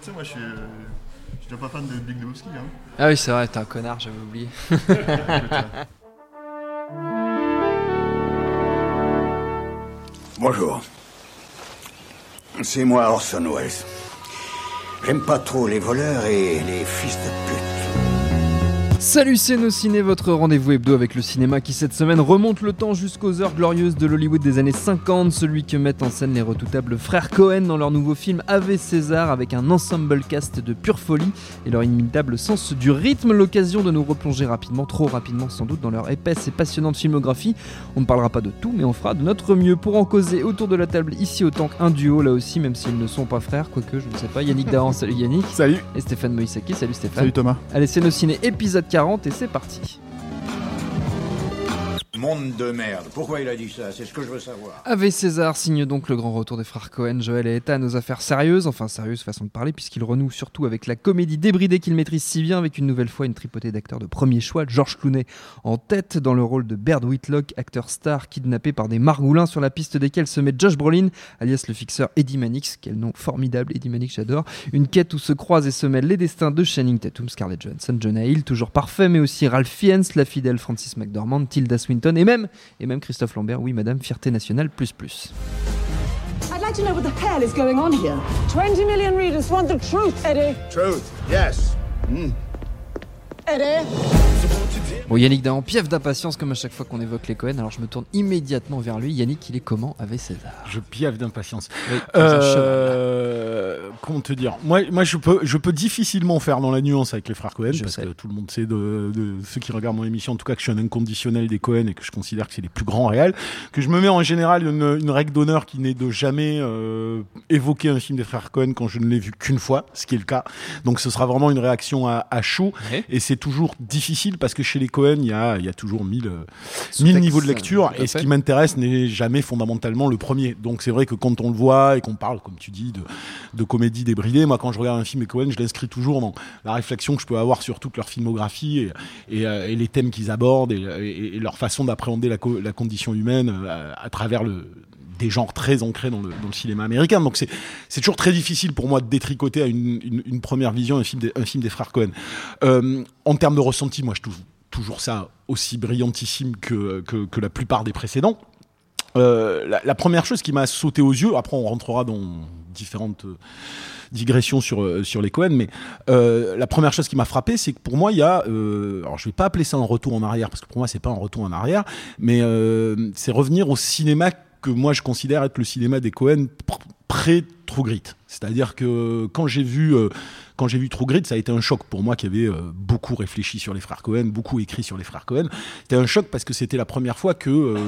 Tu sais, moi, je suis, je suis pas fan de Big Lebowski. Hein. Ah oui, c'est vrai, t'es un connard, j'avais oublié. Bonjour. C'est moi Orson Welles. J'aime pas trop les voleurs et les fils de pute. Salut, c'est nos ciné, votre rendez-vous hebdo avec le cinéma qui cette semaine remonte le temps jusqu'aux heures glorieuses de l'Hollywood des années 50, celui que mettent en scène les redoutables frères Cohen dans leur nouveau film Ave César avec un ensemble cast de pure folie et leur inimitable sens du rythme, l'occasion de nous replonger rapidement, trop rapidement sans doute, dans leur épaisse et passionnante filmographie. On ne parlera pas de tout, mais on fera de notre mieux pour en causer autour de la table ici autant qu'un duo là aussi, même s'ils ne sont pas frères, quoique je ne sais pas. Yannick Dahan, salut Yannick. Salut. Et Stéphane Moïsaki, salut Stéphane. Salut Thomas. Allez, c'est nos ciné épisode 40 et c'est parti. Monde de merde. Pourquoi il a dit ça? C'est ce que je veux savoir. Ave César signe donc le grand retour des frères Cohen, Joël et Ethan aux affaires sérieuses, enfin sérieuses façon de parler, puisqu'il renoue surtout avec la comédie débridée qu'il maîtrise si bien, avec une nouvelle fois une tripotée d'acteurs de premier choix, George Clooney en tête dans le rôle de Baird Whitlock, acteur star kidnappé par des margoulins sur la piste desquels se met Josh Brolin, alias le fixeur Eddie Mannix, quel nom formidable, Eddie Mannix j'adore, une quête où se croisent et se mêlent les destins de Channing Tatum, Scarlett Johansson, Jonah Hill, toujours parfait, mais aussi Ralph Fiennes, la fidèle Francis McDormand, Tilda Swinton et même, et même Christophe Lambert, oui madame, fierté nationale plus plus. I'd like to know what the hell is going on here. 20 million readers want the truth, Eddie. Truth, yes. Eddie? Bon Yannick Dahan, piève d'impatience comme à chaque fois qu'on évoque les Cohen, alors je me tourne immédiatement vers lui. Yannick, il est comment avec César Je piaffe d'impatience. Oui. Euh, comment te dire? Moi, moi je, peux, je peux difficilement faire dans la nuance avec les frères Cohen, Je parce sais. que tout le monde sait, de, de ceux qui regardent mon émission, en tout cas, que je suis un inconditionnel des Cohen et que je considère que c'est les plus grands réels. Que je me mets en général une, une règle d'honneur qui n'est de jamais euh, évoquer un film des frères Cohen quand je ne l'ai vu qu'une fois, ce qui est le cas. Donc ce sera vraiment une réaction à, à chaud. Ouais. Et c'est toujours difficile parce que chez les Cohen, il y a, il y a toujours mille, euh, mille niveaux de lecture. Et ce qui m'intéresse n'est jamais fondamentalement le premier. Donc c'est vrai que quand on le voit et qu'on parle, comme tu dis, de, de comédie débridée, moi quand je regarde un film des Cohen, je l'inscris toujours dans la réflexion que je peux avoir sur toute leur filmographie et, et, euh, et les thèmes qu'ils abordent et, et- et leur façon d'appréhender la, co- la condition humaine euh, à, à travers le des genres très ancrés dans le, cinéma américain. Donc c'est c'est toujours très difficile pour moi de détricoter à une, première vision un film des, frères Cohen. Euh, en termes de ressenti, moi je trouve toujours ça aussi brillantissime que, que, la plupart des précédents. Euh, la, première chose qui m'a sauté aux yeux, après on rentrera dans différentes euh, digressions sur, sur les Cohen, mais la première chose qui m'a frappé, c'est que pour moi, il y a, alors je vais pas appeler ça un retour en arrière, parce que pour moi, c'est pas un retour en arrière, mais c'est revenir au cinéma que moi je considère être le cinéma des Cohen pr- pré-True Grit. C'est-à-dire que quand j'ai vu euh, quand j'ai vu True Grit, ça a été un choc pour moi qui avait euh, beaucoup réfléchi sur les frères Cohen, beaucoup écrit sur les frères Cohen. C'était un choc parce que c'était la première fois que euh,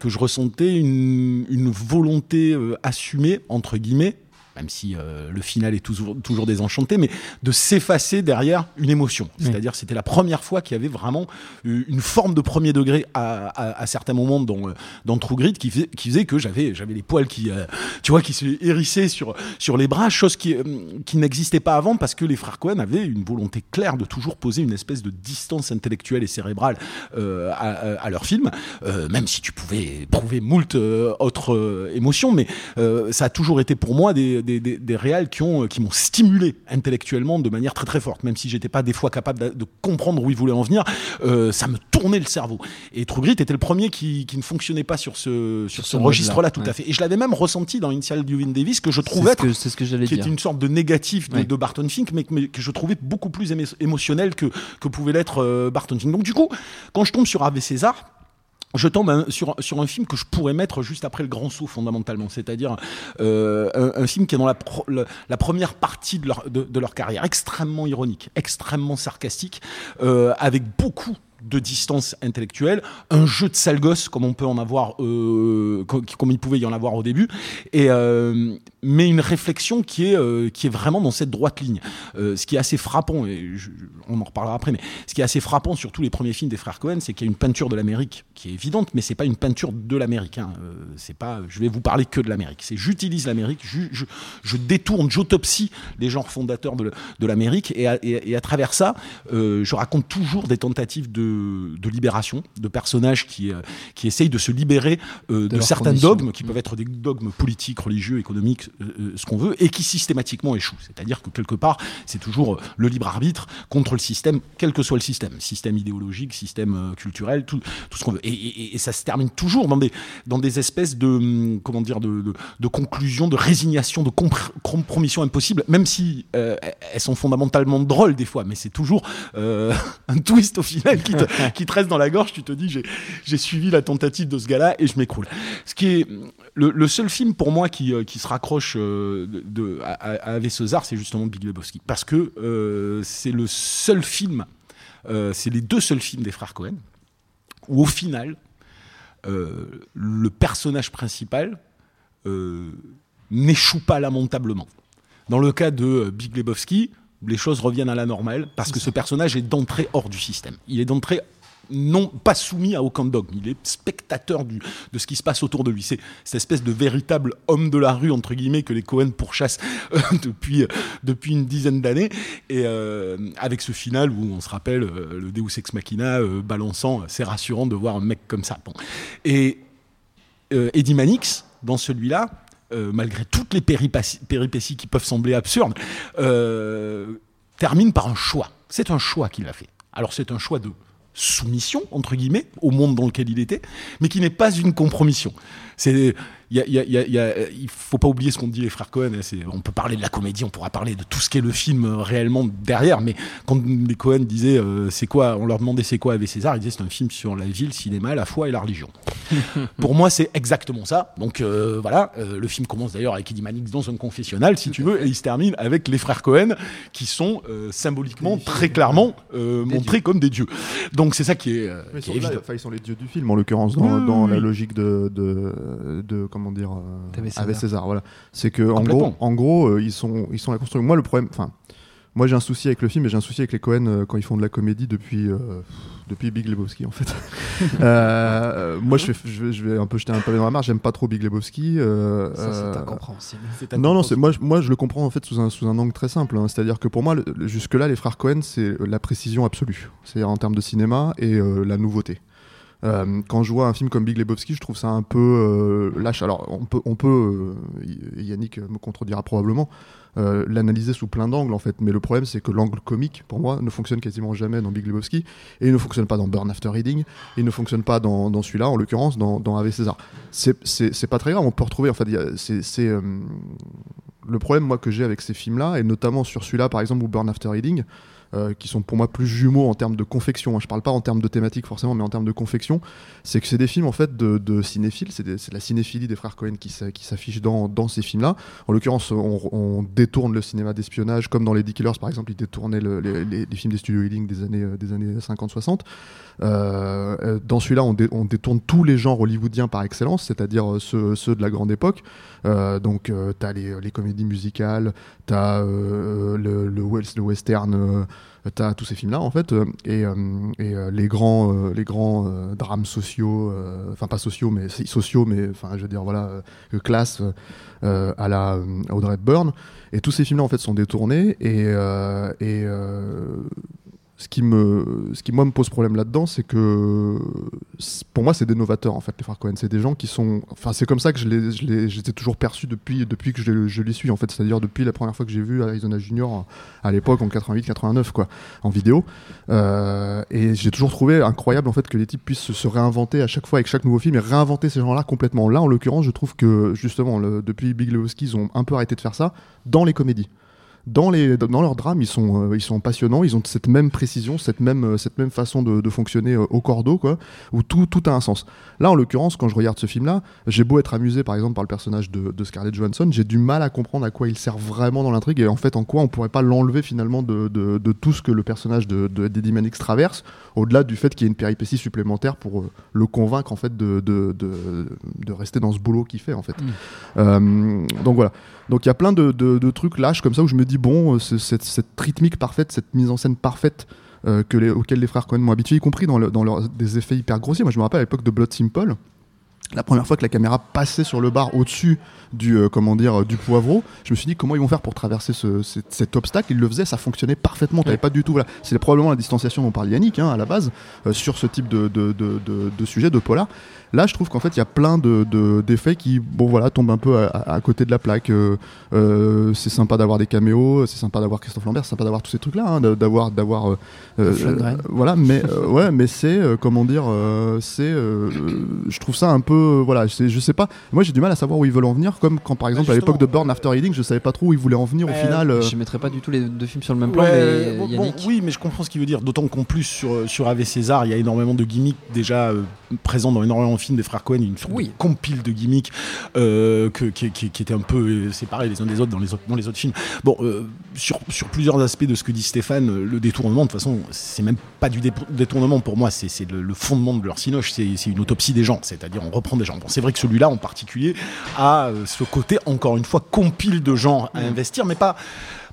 que je ressentais une, une volonté assumée entre guillemets même si euh, le final est toujours, toujours désenchanté, mais de s'effacer derrière une émotion. C'est-à-dire c'était la première fois qu'il y avait vraiment euh, une forme de premier degré à, à, à certains moments dans, euh, dans True Grit qui faisait, qui faisait que j'avais j'avais les poils qui, euh, tu vois, qui se hérissaient sur, sur les bras, chose qui, qui n'existait pas avant parce que les frères Cohen avaient une volonté claire de toujours poser une espèce de distance intellectuelle et cérébrale euh, à, à, leur film, euh, même si tu pouvais prouver moult autres émotions, mais euh, ça a toujours été pour moi des, des, des, des réals qui ont qui m'ont stimulé intellectuellement de manière très très forte, même si j'étais pas des fois capable de, de comprendre où ils voulaient en venir, euh, ça me tournait le cerveau. Et True Grit était le premier qui, qui ne fonctionnait pas sur ce sur, ce ce registre-là, tout ouais. à fait. Et je l'avais même ressenti dans Initial Duvin Davis que je trouvais ce que, c'est ce que j'allais qui dire. était une sorte de négatif de, Ouais. de Barton Fink, mais, que- mais que je trouvais beaucoup plus émo- émotionnel que, que pouvait l'être euh, Barton Fink. Donc du coup, quand je tombe sur Ave César, je tombe sur, sur un film que je pourrais mettre juste après le grand saut fondamentalement, c'est-à-dire euh, un, film qui est dans la, première partie de leur, de leur carrière, extrêmement ironique, extrêmement sarcastique, euh, avec beaucoup de distance intellectuelle, un jeu de sale gosse comme on peut en avoir, euh, co- comme il pouvait y en avoir au début, euh, mais une réflexion qui est euh, qui est vraiment dans cette droite ligne. Ce qui est assez frappant, on en reparlera après, mais ce qui est assez frappant sur tous les premiers films des frères Cohen, c'est qu'il y a une peinture de l'Amérique qui est évidente, mais c'est pas une peinture de l'Amérique. hein. C'est pas, je vais vous parler que de l'Amérique. J'utilise l'Amérique, je, détourne, j'autopsie les genres fondateurs de, l'Amérique, et à, travers ça, je raconte toujours des tentatives de, de libération, de personnages qui, euh, qui essayent de se libérer euh, de, certains dogmes, qui peuvent être des dogmes politiques, religieux, économiques, euh, ce qu'on veut, et qui systématiquement échouent. C'est-à-dire que quelque part, c'est toujours le libre arbitre contre le système, quel que soit le système, système idéologique, système culturel, tout, tout ce qu'on veut. Et, et- et ça se termine toujours dans des, dans des espèces de, hum, comment dire, de, de, de conclusions, de résignation, de compr- compromission impossible, même si euh, elles sont fondamentalement drôles des fois, mais c'est toujours euh, un twist au final qui qui te reste dans la gorge. Tu te dis, j'ai, suivi la tentative de ce gars-là et je m'écroule. Ce qui est le, seul film pour moi qui, euh, se raccroche euh, de, de- à, à c'est justement Big Lebowski, parce que euh, c'est le seul film, c'est les deux seuls films des frères Cohen où au final le personnage principal n'échoue pas lamentablement. Dans le cas de Big Lebowski, les choses reviennent à la normale parce que ce personnage est d'entrée hors du système. Il est d'entrée non pas soumis à aucun dogme. Il est spectateur du, de ce qui se passe autour de lui. C'est cette espèce de véritable homme de la rue entre guillemets que les Cohen pourchassent euh, depuis euh, depuis une dizaine d'années et euh, avec ce final où on se rappelle le Deus ex machina balançant. C'est rassurant de voir un mec comme ça. Bon. Et Eddie Mannix dans celui-là. Euh, malgré toutes les péripéties, qui peuvent sembler absurdes, euh, termine par un choix. C'est un choix qu'il a fait. Alors c'est un choix de soumission, entre guillemets, au monde dans lequel il était, mais qui n'est pas une compromission. C'est, y a, il y a- il y a- il y a- il faut pas oublier ce qu'ont dit les frères Cohen. on peut parler de la comédie, on pourra parler de tout ce qu'est le film euh, réellement derrière, mais quand les Cohen disaient euh, c'est quoi, on leur demandait c'est quoi avec César, ils disaient c'est un film sur la vie, le cinéma, la foi et la religion. Pour moi, c'est exactement ça. Donc euh, voilà, euh, le film commence d'ailleurs avec Eddie Mannix dans un confessionnal, si tu veux, et il se termine avec les frères Cohen, qui sont euh, symboliquement, très clairement euh, montrés comme des dieux. Donc c'est ça qui est, euh, Mais qui ils est là, évident. ils sont les dieux du film en l'occurrence dans, Oui, dans oui, la logique de, de, de comment dire euh, César. avec César voilà c'est que en gros en gros euh, ils sont ils sont la construction moi le problème enfin moi j'ai un souci avec le film et j'ai un souci avec les Cohen euh, quand ils font de la comédie depuis euh, depuis Big Lebowski en fait Euh, moi je vais, je vais je vais un peu jeter un pavé dans la mare j'aime pas trop Big Lebowski euh, Ça, c'est euh, incompréhensible. non, non, c'est moi, je- moi je le comprends en fait sous un, sous un angle très simple. hein. C'est-à-dire que pour moi, le- le- jusque-là, les frères Cohen, c'est la précision absolue. C'est-à-dire en termes de cinéma et euh, la nouveauté. Euh, quand je vois un film comme Big Lebowski, je trouve ça un peu euh, lâche. Alors, on peut, euh, Yannick me contredira probablement, l'analyser sous plein d'angles en fait. Mais le problème, c'est que l'angle comique, pour moi, ne fonctionne quasiment jamais dans Big Lebowski et il ne fonctionne pas dans Burn After Reading. Il ne fonctionne pas dans, celui-là, en l'occurrence, dans, dans Ave César. C'est- pas très grave. On peut retrouver. En fait, c'est le problème moi que j'ai avec ces films-là, et notamment sur celui-là par exemple ou Burn After Reading, euh, qui sont pour moi plus jumeaux en termes de confection. hein. Je parle pas en termes de thématique forcément, mais en termes de confection, c'est que c'est des films en fait de, cinéphiles. C'est la cinéphilie des frères Cohen qui, s'a- qui s'affiche dans, ces films-là. En l'occurrence, on, détourne le cinéma d'espionnage, comme dans les Killers par exemple, ils détournaient le- les, films des studios Ealing des années, euh, des années 50-60. Euh, dans celui-là, on, dé- on détourne tous les genres hollywoodiens par excellence, c'est-à-dire ceux, de la grande époque. Donc, euh, t'as les, comédies musicales, t'as euh, le, le, le western, euh, t'as tous ces films-là en fait, euh, et, euh, les grands, les grands drames sociaux, enfin pas sociaux, mais sociaux, mais enfin je veux dire voilà, classe à la Audrey Hepburn. Et tous ces films-là en fait sont détournés et, ce qui me ce qui moi me pose problème là-dedans c'est que pour moi c'est des novateurs en fait les frères Cohen. C'est des gens qui sont enfin c'est comme ça que je les je les ai toujours perçus depuis depuis que je, les- suis en fait. C'est-à-dire depuis la première fois que j'ai vu Arizona Junior à l'époque en 88 89 quoi en vidéo. Euh, et j'ai toujours trouvé incroyable en fait que les types puissent se, réinventer à chaque fois avec chaque nouveau film et réinventer ces gens-là complètement. Là en l'occurrence je trouve que justement depuis Big Lebowski ils ont un peu arrêté de faire ça dans les comédies dans, les, dans leurs drames, ils sont, euh, ils sont passionnants, ils ont cette même précision, cette même, euh, cette même façon de, de fonctionner euh, au cordeau, quoi, où tout, tout a un sens. Là, en l'occurrence, quand je regarde ce film-là, j'ai beau être amusé, par exemple, par le personnage de, de Scarlett Johansson, j'ai du mal à comprendre à quoi il sert vraiment dans l'intrigue et en fait en quoi on pourrait pas l'enlever finalement de, de, de tout ce que le personnage de, de d'Eddie Mannix traverse, au-delà du fait qu'il y ait une péripétie supplémentaire pour euh, le convaincre en fait de, de, de, de rester dans ce boulot qu'il fait en fait. Euh, donc voilà. Donc il y a plein de, trucs lâches comme ça où je me dis bon, euh, cette, rythmique parfaite, cette mise en scène parfaite euh, les, auxquelles les frères Cohen m'ont habitué, y compris dans, des effets hyper grossiers. Moi je me rappelle à l'époque de Blood Simple. La première fois que la caméra passait sur le bar au-dessus du euh, comment dire du poivreau, je me suis dit comment ils vont faire pour traverser ce- cet, cet obstacle. Ils le faisaient, ça fonctionnait parfaitement. T'avais pas du tout. Voilà, c'est probablement la distanciation dont parle Yannick hein, à la base euh, sur ce type de, de, de, de- de sujet de polar. Là, je trouve qu'en fait, il y a plein de, de- d'effets qui, bon voilà, tombent un peu à, côté de la plaque. Euh, c'est sympa d'avoir des caméos, c'est sympa d'avoir Christophe Lambert, c'est sympa d'avoir tous ces trucs-là, hein, de- d'avoir, d'avoir, voilà. Mais ouais, mais c'est comment dire, c'est, je trouve ça un peu, euh, voilà, c'est- je sais pas. Moi, j'ai du mal à savoir où ils veulent en venir, comme quand par exemple à l'époque de Burn After Reading, je savais pas trop où ils voulaient en venir au Euh, final. euh, Je mettrais pas du tout les deux films sur le même plan, Ouais, mais bon, bon, Yannick. oui, mais je comprends ce qu'il veut dire. D'autant qu'en plus, sur, sur Ave César, il y a énormément de gimmicks déjà euh, présents dans énormément de films des frères Cohen. Une sorte Oui. de compile de gimmicks euh, que, qui, qui, qui étaient un peu euh, séparés les uns des autres dans les autres, dans les autres films. Bon, euh, sur, sur plusieurs aspects de ce que dit Stéphane, euh, le détournement, de toute façon, c'est même pas du dé- détournement pour moi, c'est c'est le, le fondement de leur cinoche, c'est c'est une autopsie des gens, c'est-à-dire on des gens. Bon, c'est vrai que celui-là en particulier a euh, ce côté, encore une fois, compile de gens à investir, mais pas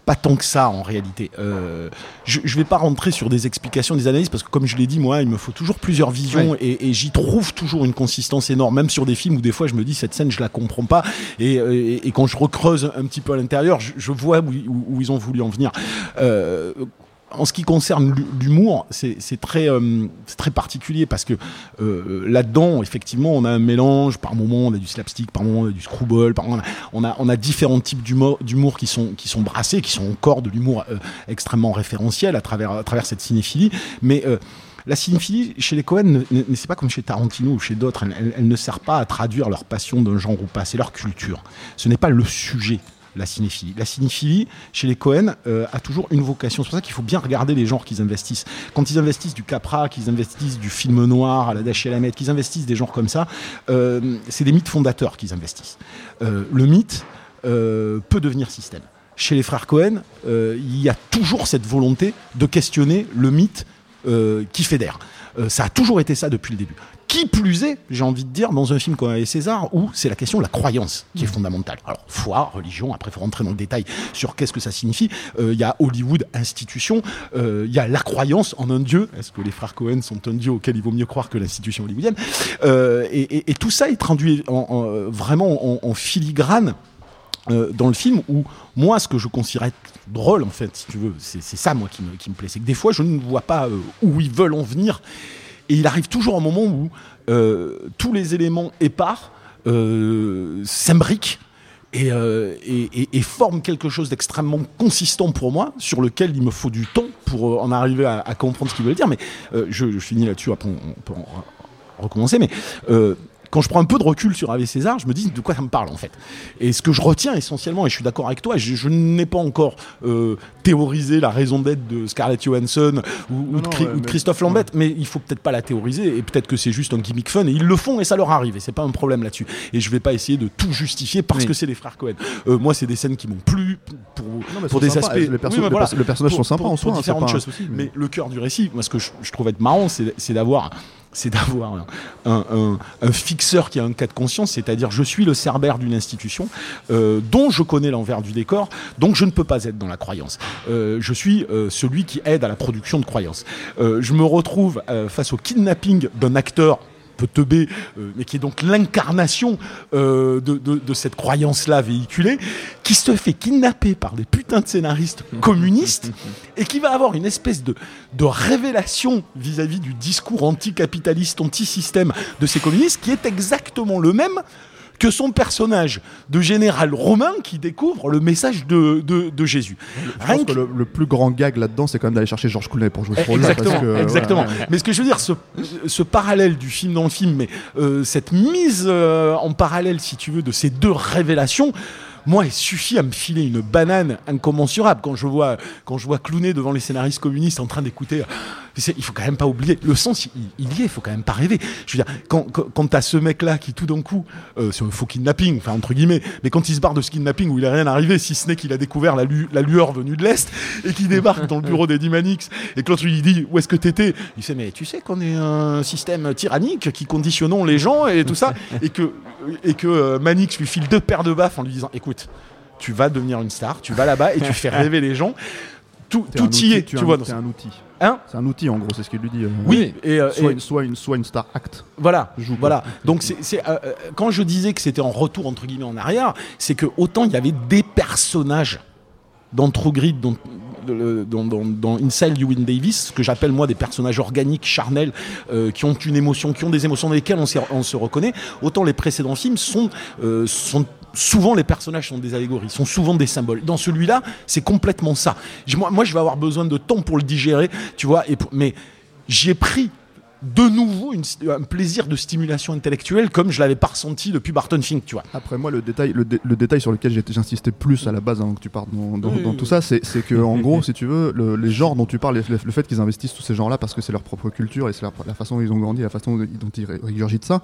pas tant que ça en réalité. Euh, je ne vais pas rentrer sur des explications, des analyses, parce que comme je l'ai dit, moi, il me faut toujours plusieurs visions et, et j'y trouve toujours une consistance énorme, même sur des films où des fois je me dis cette scène je la comprends pas et, et- et quand je recreuse un petit peu à l'intérieur, je, je vois où, où- où ils ont voulu en venir. Euh, en ce qui concerne l'hu- l'humour, c'est c'est très, euh, c'est très particulier parce que euh, là-dedans, effectivement, on a un mélange. Par moment, on a du slapstick, par moment, on a du screwball, par moment, on a, différents types d'humour qui sont, brassés, qui sont encore de l'humour euh, extrêmement référentiel à travers, cette cinéphilie. Mais la cinéphilie chez les Cohen, ne, ne- c'est pas comme chez Tarantino ou chez d'autres. Elle- elle ne sert pas à traduire leur passion d'un genre ou pas. C'est leur culture. Ce n'est pas le sujet la cinéphilie. La cinéphilie, chez les Cohen, euh, a toujours une vocation. C'est pour ça qu'il faut bien regarder les genres qu'ils investissent. Quand ils investissent du Capra, qu'ils investissent du film noir à la Dashi Alamet, qu'ils investissent des genres comme ça, euh, c'est des mythes fondateurs qu'ils investissent. Euh, le mythe peut devenir système. Chez les frères Cohen, il y a toujours cette volonté de questionner le mythe qui fédère. Ça a toujours été ça depuis le début. Qui plus est, j'ai envie de dire, dans un film comme Avec César, où c'est la question de la croyance qui est fondamentale. Alors, foi, religion, après, il faut rentrer dans le détail sur qu'est-ce que ça signifie. Euh, Il y a Hollywood, institution, euh, il y a la croyance en un dieu. Est-ce que les frères Cohen sont un dieu auquel il vaut mieux croire que l'institution hollywoodienne Euh, et, et- et tout ça est traduit en- en- vraiment en, en filigrane dans le film où moi ce que je considère être drôle en fait si tu veux c'est ça moi qui me, qui me plaît c'est que des fois je ne vois pas où ils veulent en venir et il arrive toujours un moment où euh, tous les éléments épars euh, s'imbriquent et, euh, quelque chose d'extrêmement consistant pour moi, sur lequel il me faut du temps pour euh, en arriver à, comprendre ce qu'il veut dire. Mais je, finis là-dessus, après on, peut en recommencer. Mais quand je prends un peu de recul sur Ave César, je me dis de quoi ça me parle en fait? Et ce que je retiens essentiellement, et je suis d'accord avec toi, je, je n'ai pas encore euh, théorisé la raison d'être de Scarlett Johansson ou, de, non, Chri- ouais, ou de mais- Christophe Lambert, mais il faut peut-être pas la théoriser et peut-être que c'est juste un gimmick fun et ils le font et ça leur arrive et c'est pas un problème là-dessus. Et je vais pas essayer de tout justifier parce Oui. que c'est les frères Cohen. Euh, moi, c'est des scènes qui m'ont plu pour, Non, des sympas. aspects. Les persos- Oui, mais les voilà. perso- les personnages Pour- sont sympas pour- en soi, hein, c'est différentes pas un choses. souci, Mais mais- le cœur du récit, moi, ce que je, je trouve être marrant, c'est d'avoir c'est d'avoir un, fixeur qui a un cas de conscience, c'est-à-dire je suis le cerbère d'une institution euh, dont je connais l'envers du décor, donc je ne peux pas être dans la croyance. Euh, je suis euh, celui qui aide à la production de croyances. Je me retrouve face au kidnapping d'un acteur peu teubé, euh, mais qui est donc l'incarnation euh, de, de- de cette croyance-là véhiculée, qui se fait kidnapper par des putains de scénaristes communistes et qui va avoir une espèce de, de révélation vis-à-vis du discours anticapitaliste, anti-système de ces communistes, qui est exactement le même que son personnage de général romain qui découvre le message de, de- de Jésus. Je Rien pense que- que le, le plus grand gag là-dedans, c'est quand même d'aller chercher Georges Clooney pour jouer ce rôle-là. Exactement, parce que, exactement. Mais ce que je veux dire, ce, ce parallèle du film dans le film, mais euh, cette mise euh, en parallèle, si tu veux, de ces deux révélations, Moi, il suffit à me filer une banane incommensurable quand je vois, quand je vois devant les scénaristes communistes en train d'écouter. Il faut quand même pas oublier. Le sens, il, y est. Il faut quand même pas rêver. Je veux dire, quand, quand, quand t'as ce mec-là qui tout d'un coup, euh, c'est un faux kidnapping, enfin entre guillemets, mais quand il se barre de ce kidnapping où il est rien arrivé, si ce n'est qu'il a découvert la, lu- la lueur venue de l'est et qu'il débarque dans le bureau d'Eddie Manix et que l'autre lui dit où est-ce que t'étais, il sait mais tu sais qu'on est un système tyrannique qui conditionnons les gens et tout ça et que et que euh, Manix lui file deux paires de baffes en lui disant écoute, tu vas devenir une star, tu vas là-bas et tu fais rêver les gens. Tout, tout y est, tu vois. un, dans t'es ce- un outil. Hein C'est un outil en gros, c'est ce qu'il lui dit. euh. Oui, et, euh, Soit, et- une, soit, une, soit une star act. voilà, Joue, voilà. Donc c'est, c'est, euh, euh, quand je disais que c'était en retour entre guillemets en arrière, c'est que autant il y avait des personnages dans True Grit, dans, dans, dans, dans Inside Davis, ce que j'appelle moi des personnages organiques, charnels, euh, qui ont une émotion, qui ont des émotions dans lesquelles on, se reconnaît. Autant les précédents films sont, euh, sont souvent les personnages sont des allégories, sont souvent des symboles. Dans celui-là, c'est complètement ça. Moi, moi, je vais avoir besoin de temps pour le digérer, tu vois. Et pour- mais j'y ai pris de nouveau une- un plaisir de stimulation intellectuelle comme je l'avais pas ressenti depuis Barton Fink, tu vois. Après moi, le détail, le, dé- le détail sur lequel j'ai- j'insistais plus à la base avant que tu partes dans, dans- dans tout ça, c'est c'est que en gros, si tu veux, le- les genres dont tu parles, le, le fait qu'ils investissent tous ces genres-là parce que c'est leur propre culture et c'est la façon dont ils ont grandi, la façon dont ils ré- régurgitent ça,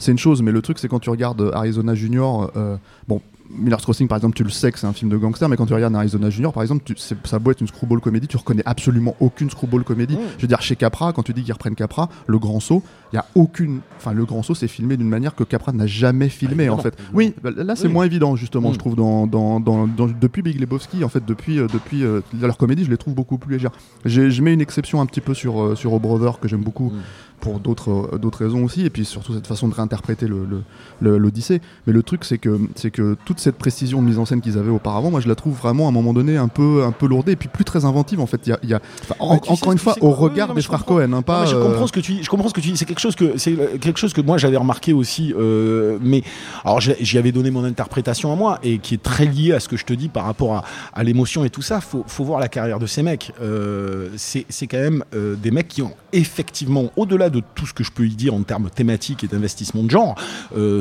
c'est une chose. Mais le truc, c'est quand tu regardes Arizona Junior, euh, bon. Miller's Crossing, par exemple, tu le sais que c'est un film de gangster, mais quand tu regardes Arizona Junior, par exemple, tu, ça doit être une screwball comédie, tu reconnais absolument aucune screwball comédie. Je veux dire, chez Capra, quand tu dis qu'ils reprennent Capra, le grand saut, il y a aucune. Enfin, le grand saut, c'est filmé d'une manière que Capra n'a jamais filmé, en fait. Oui, bah, là, c'est Oui. moins évident, justement, Mm. je trouve, dans, dans, dans, dans- depuis Big Lebowski, en fait, depuis, euh, depuis euh, leur comédie, je les trouve beaucoup plus légères. Je mets une exception un petit peu sur, euh, sur O Brother, que j'aime beaucoup, pour d'autres euh, d'autres raisons aussi, et puis surtout cette façon de réinterpréter le- le- le- l'Odyssée. Mais le truc, c'est que, c'est que toute cette précision de mise en scène qu'ils avaient auparavant, moi, je la trouve vraiment, à un moment donné, un peu, un peu lourdée, et puis plus très inventive, en fait. Il y a, il y a- enfin, en- Ouais, tu sais- encore une fois, au regard des je frères. Cohen, hein, pas. Non, je euh, comprends ce que tu dis. Je comprends ce que tu dis. C'est quelque chose que c'est euh, quelque chose que moi j'avais remarqué aussi. euh, mais alors j'y avais donné mon interprétation à moi et qui est très liée à ce que je te dis par rapport à, à l'émotion et tout ça. Faut, faut voir la carrière de ces mecs. Euh, c'est c'est quand même euh, des mecs qui ont effectivement, au-delà de tout ce que je peux y dire en termes thématiques et d'investissement de genre,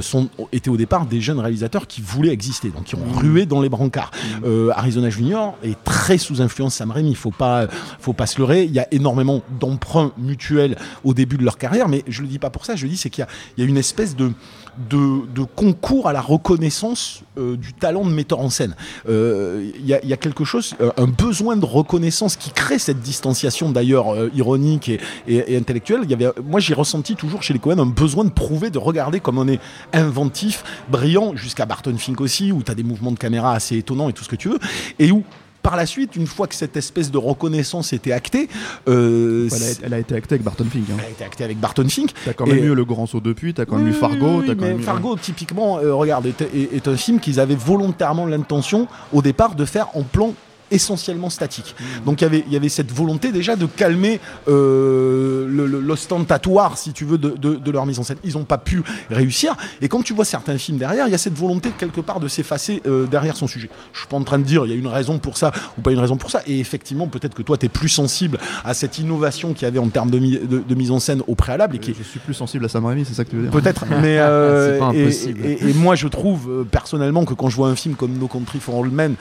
sont étaient au départ des jeunes réalisateurs qui voulaient exister, donc qui ont rué dans les brancards. Euh, Arizona Junior est très sous influence Sam Raimi. Il faut pas, faut pas se leurrer. Il y a énormément d'emprunts mutuels au début de leur carrière, mais je le dis pas pour ça. Je le dis c'est qu'il y a, une espèce de concours à la reconnaissance euh, du talent de metteur en scène. Euh, Il y, a, quelque chose, euh, un besoin de reconnaissance qui crée cette distanciation d'ailleurs ironique et, intellectuelle. Y avait, moi j'ai ressenti toujours chez les Cohen un besoin de prouver, de regarder comme on est inventif, brillant, jusqu'à Barton Fink aussi, où tu as des mouvements de caméra assez étonnants et tout ce que tu veux, et où par la suite, une fois que cette espèce de reconnaissance était actée, euh, elle, a, elle a été actée avec Barton Fink. hein. elle a été actée avec Barton Fink. T'as quand même Et- eu le grand saut depuis, t'as quand même Oui, eu Fargo, oui, t'as quand mais même eu- Fargo, typiquement, euh, regarde, est, est- est un film qu'ils avaient volontairement l'intention, au départ, de faire en plan essentiellement statique. Mmh. Donc il y avait- il y avait cette volonté déjà de calmer euh, l'ostentatoire, si tu veux, de, de- de leur mise en scène. Ils n'ont pas pu réussir. Et quand tu vois certains films derrière, il y a cette volonté quelque part de s'effacer euh, derrière son sujet. Je suis pas en train de dire il y a une raison pour ça ou pas une raison pour ça. Et effectivement, peut-être que toi, tu es plus sensible à cette innovation qu'il y avait en termes de, mi- de- de mise en scène au préalable et qui Je suis plus sensible à Sam Raimi, c'est ça que tu veux dire Peut-être, mais euh, pas et- impossible. Et, et moi je trouve personnellement que quand je vois un film comme No Country for Old Men,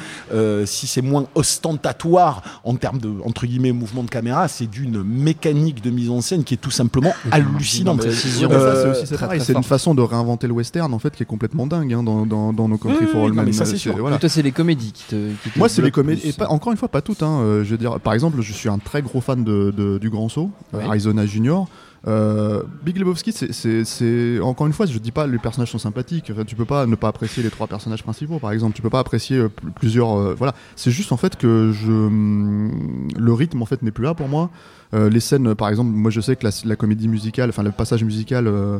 si c'est moins ostentatoire en termes de entre guillemets mouvement de caméra, c'est d'une mécanique de mise en scène qui est tout simplement hallucinante. Euh, c'est une façon de réinventer le western en fait qui est complètement dingue hein, dans, dans, dans nos Country Oui, for All Men. mais ça, c'est sûr. Toi, c'est les comédies qui te. qui te Moi, c'est les comédies. plus. Et pas, encore une fois, pas toutes. Hein. Euh, je veux dire, par exemple, je suis un très gros fan de, de- du Grand Saut, Oui. Arizona Junior. Euh, Big Lebowski, c'est- encore une fois, je dis pas les personnages sont sympathiques. Enfin, tu peux pas ne pas apprécier les trois personnages principaux, par exemple. Tu peux pas apprécier euh, pl- plusieurs. euh, voilà, c'est juste en fait que hum, le rythme en fait n'est plus là pour moi. Euh, les scènes, par exemple, moi je sais que la, la comédie musicale, enfin le passage musical euh,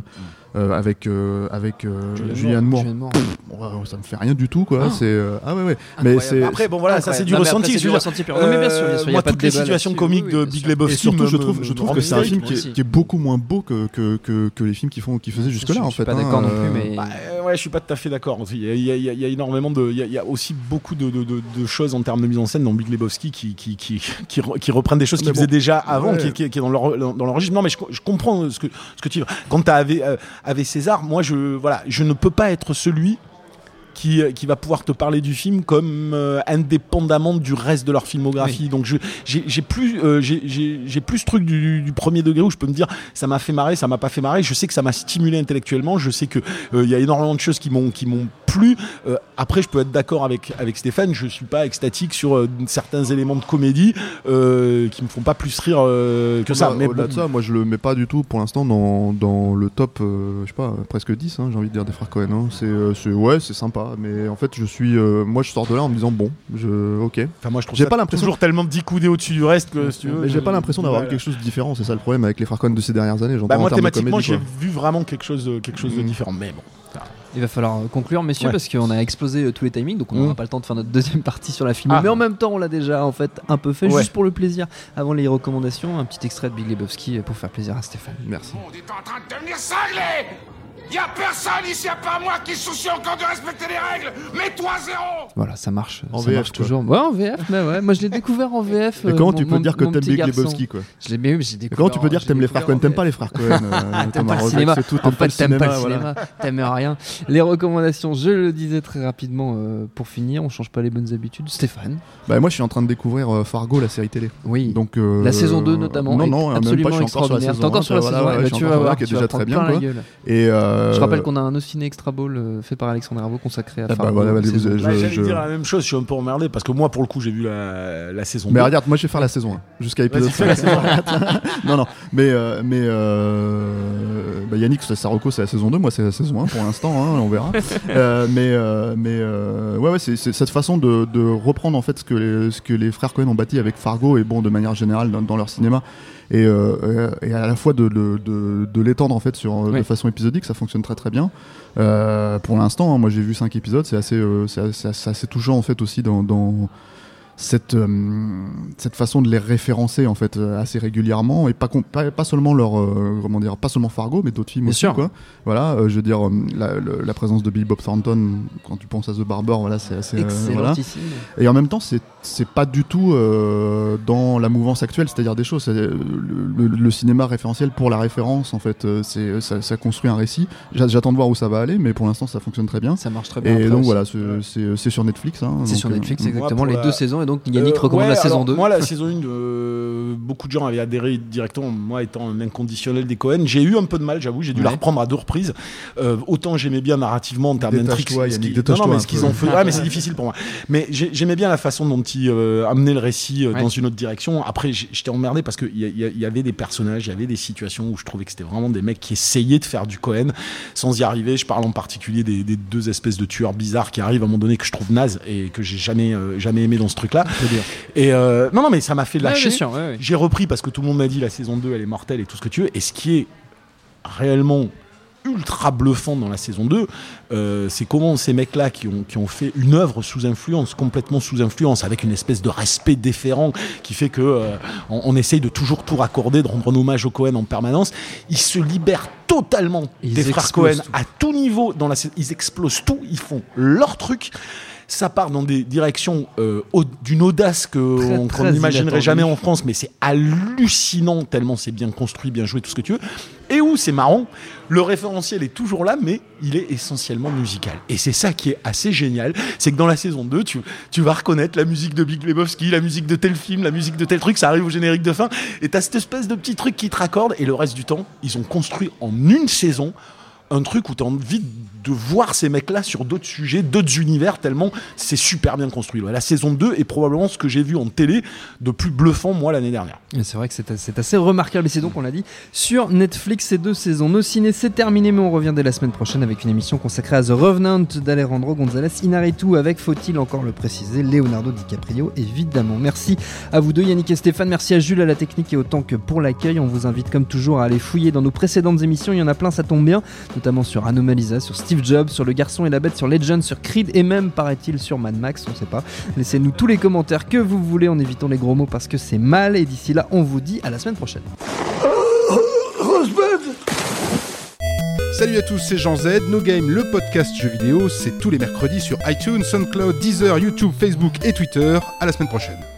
euh, avec euh, avec euh, Julianne Moore, Moore. ouais, ça me fait rien du tout quoi. Ah. C'est euh, ah ouais ouais. Mais Incroyable. Après bon voilà, ça c'est du Non, après, ressenti. je du ressenti pur. Non, mais bien sûr, bien sûr, il y a moi, pas de toutes les situations comiques Oui, de Big. Lebowski Et surtout, me- je trouve, me- je trouve que c'est un film qui est, qui beaucoup moins beau que, que, que, que les films qui font, qui faisaient jusque-là, Je en suis fait. pas hein, d'accord non euh, plus, mais. Bah, euh, ouais, je suis pas tout à fait d'accord. Il y a, énormément de, il y a, aussi beaucoup de, choses en termes de mise en scène dans Big Lebowski qui, qui, qui, qui, re- qui reprennent des choses bon, faisaient déjà avant, ouais. qui, qui, qui est dans registre. Non, mais je, je comprends ce que, ce que tu dis. Quand tu as avec, euh, avec César, moi, je, voilà, je ne peux pas être celui qui, qui va pouvoir te parler du film comme euh, indépendamment du reste de leur filmographie. Donc j'ai plus, euh, j'ai- plus ce truc du, du premier degré où je peux me dire ça m'a fait marrer, ça m'a pas fait marrer. Je sais que ça m'a stimulé intellectuellement. Je sais que euh, il y a énormément de choses qui m'ont qui m'ont plu. Euh, après, je peux être d'accord avec avec Stéphane. Je suis pas extatique sur euh, certains éléments de comédie euh, qui me font pas plus rire que ça. Mais au-delà bon, de ça, moi je le mets pas du tout pour l'instant dans, dans le top, je sais pas, presque 10, hein, j'ai envie de dire des frères Cohen. hein. C'est, c'est- ouais, c'est sympa, mais en fait je suis, euh, moi je sors de là en me disant bon, je, ok. Enfin, moi, je trouve J'ai pas l'impression- toujours tellement dix coudées au-dessus du reste que si tu veux. mais j'ai pas l'impression d'avoir voilà. vu quelque chose de différent, c'est ça le problème avec les frères Cohen de ces dernières années. Bah, moi, thématiquement, comédie, j'ai vu vraiment quelque chose, de- quelque chose de Mm. différent. Mais bon. Il va falloir euh, conclure, messieurs, Ouais. parce qu'on a explosé euh, tous les timings, donc on Mm. n'aura pas le temps de faire notre deuxième partie sur la film. Ah. Mais en même temps, on l'a déjà en fait un peu fait, Ouais. juste pour le plaisir. Avant les recommandations, un petit extrait de Big Lebowski euh, pour faire plaisir à Stéphane. Merci. monde est en train de devenir cinglé Y a personne ici à part moi qui se soucie encore de respecter les règles Mets-toi à zéro Voilà, ça marche. En ça VF, marche toujours. Ouais, en VF, mais ouais. Moi, je l'ai découvert en VF. Mais euh, comment mon- tu peux mon- dire que t'aimes Big. Lebowski quoi Je l'ai mais oui, j'ai Mais découvert. Comment tu peux dire que t'aimes les frères Cohen? T'aimes pas les frères Cohen euh, T'aimes pas le cinéma. tout, En t'aimes pas fait, le t'aimes pas le cinéma, t'aimes rien. Les recommandations, je le disais très rapidement euh, pour finir, on change pas les bonnes habitudes. Stéphane? Bah, moi je suis en train de découvrir euh, Fargo, la série télé. Oui. Donc, euh, la saison 2 notamment. Non, non, même absolument pas, je suis encore sur la saison T'es encore 1, sur la saison ouais, 1, je bah, suis tu encore vas sur la voir, qui est déjà très bien. Et euh, Je rappelle qu'on a unOciné Extra Ball euh, fait par Alexandre Herbeau consacré à Ah bah Fargo. voilà, vous- deux. Bah, Je- J'allais je- dire la même chose, je suis un peu emmerdé parce que moi, pour le coup, j'ai vu la, la saison Mais 2. regarde, moi je vais faire la saison 1 jusqu'à épisode Vas-y, fais la 5. non, non, mais, euh, mais euh, bah Yannick, sa- Saroko c'est la saison 2, moi c'est la saison 1 pour l'instant, hein, on verra. Euh, mais euh, mais euh, ouais, ouais c'est cette façon de, de reprendre en fait ce que, les, ce que les frères Cohen ont bâti avec Fargo et bon, de manière générale dans, dans leur cinéma. Et, euh, et à la fois de, de, de, de l'étendre en fait sur, euh, Oui. de façon épisodique, ça fonctionne très très bien. Euh, pour l'instant, hein, moi j'ai vu 5 épisodes, c'est assez, euh, c'est assez, assez touchant en fait aussi dans, dans cette, euh, cette façon de les référencer en fait euh, assez régulièrement et pas, pas, pas seulement leur euh, comment dire pas seulement Fargo mais d'autres films Bien aussi sûr. quoi voilà euh, je veux dire la, présence de Billy Bob Thornton quand tu penses à The Barber voilà c'est assez euh, voilà. Et en même temps c'est c'est pas du tout euh, dans la mouvance actuelle c'est-à-dire des choses le, le- le cinéma référentiel pour la référence en fait c'est ça, ça construit un récit J'a- j'attends de voir où ça va aller mais pour l'instant ça fonctionne très bien Ça marche très bien. et donc aussi. voilà c'est, sur Netflix hein, C'est sur Netflix, moi, exactement, les la- deux saisons. Donc, Yannick Euh, recommande ouais, la saison alors, 2. Moi, la saison 1, euh, beaucoup de gens avaient adhéré directement, moi étant un inconditionnel des Cohen. J'ai eu un peu de mal, j'avoue, j'ai dû la reprendre à deux reprises. Euh, autant j'aimais bien narrativement en termes d'intrigue. Non, non, mais ce qu'ils ont fait. Ah, mais c'est difficile pour moi. Mais j'ai- j'aimais bien la façon dont ils euh, amenaient le récit euh, Ouais. dans une autre direction. Après, j'étais emmerdé parce qu'il y, y avait des personnages, il y avait des situations où je trouvais que c'était vraiment des mecs qui essayaient de faire du Cohen sans y arriver. Je parle en particulier des, des deux espèces de tueurs bizarres qui arrivent à un moment donné que je trouve naze et que j'ai jamais, euh, jamais aimé dans ce truc-là. Et euh, non, non, mais ça m'a fait lâcher. ouais, ouais. J'ai repris parce que tout le monde m'a dit la saison 2 elle est mortelle et tout ce que tu veux. Et ce qui est réellement ultra bluffant dans la saison 2, euh, c'est comment ces mecs-là qui ont, qui ont fait une œuvre sous influence, complètement sous influence, avec une espèce de respect déférent qui fait que euh, on, on essaye de toujours tout raccorder, de rendre un hommage au Cohen en permanence. Ils se libèrent totalement Ils des frères Cohen tout. à tout niveau. Dans la, ils explosent tout, ils font leur truc. Ça part dans des directions euh, au- d'une audace qu'on n'imaginerait inattendu. jamais en France, mais c'est hallucinant tellement c'est bien construit, bien joué, tout ce que tu veux. Et où c'est marrant, le référentiel est toujours là, mais il est essentiellement musical. Et c'est ça qui est assez génial, c'est que dans la saison 2, tu, tu vas reconnaître la musique de Big Lebowski, la musique de tel film, la musique de tel truc, ça arrive au générique de fin, et t'as cette espèce de petit truc qui te raccorde, et le reste du temps, ils ont construit en une saison un truc où tu as envie de voir ces mecs-là sur d'autres sujets, d'autres univers, tellement c'est super bien construit. La saison 2 est probablement ce que j'ai vu en télé de plus bluffant, moi, l'année dernière. C'est vrai que c'est assez remarquable et c'est donc, on l'a dit, sur Netflix ces deux saisons. Nos ciné, c'est terminé, mais on revient la semaine prochaine avec une émission consacrée à The Revenant d'Alejandro González Inarritu avec, faut-il encore le préciser, Leonardo DiCaprio, évidemment. Merci à vous deux, Yannick et Stéphane. Merci à Jules à la technique et autant que pour l'accueil. On vous invite comme toujours à aller fouiller dans nos précédentes émissions. Il y en a plein, ça tombe bien, notamment sur Anomalisa, sur Steve Jobs, sur Le Garçon et la Bête, sur Legend, sur Creed et même, paraît-il, sur Mad Max. On sait pas. Laissez-nous tous les commentaires que vous voulez en évitant les gros mots parce que c'est mal. Et d'ici là, on vous dit à la semaine prochaine. Salut à tous, c'est Jean Z. No Game, le podcast jeux vidéo, c'est tous les mercredis sur iTunes, SoundCloud, Deezer, YouTube, Facebook et Twitter. À la semaine prochaine.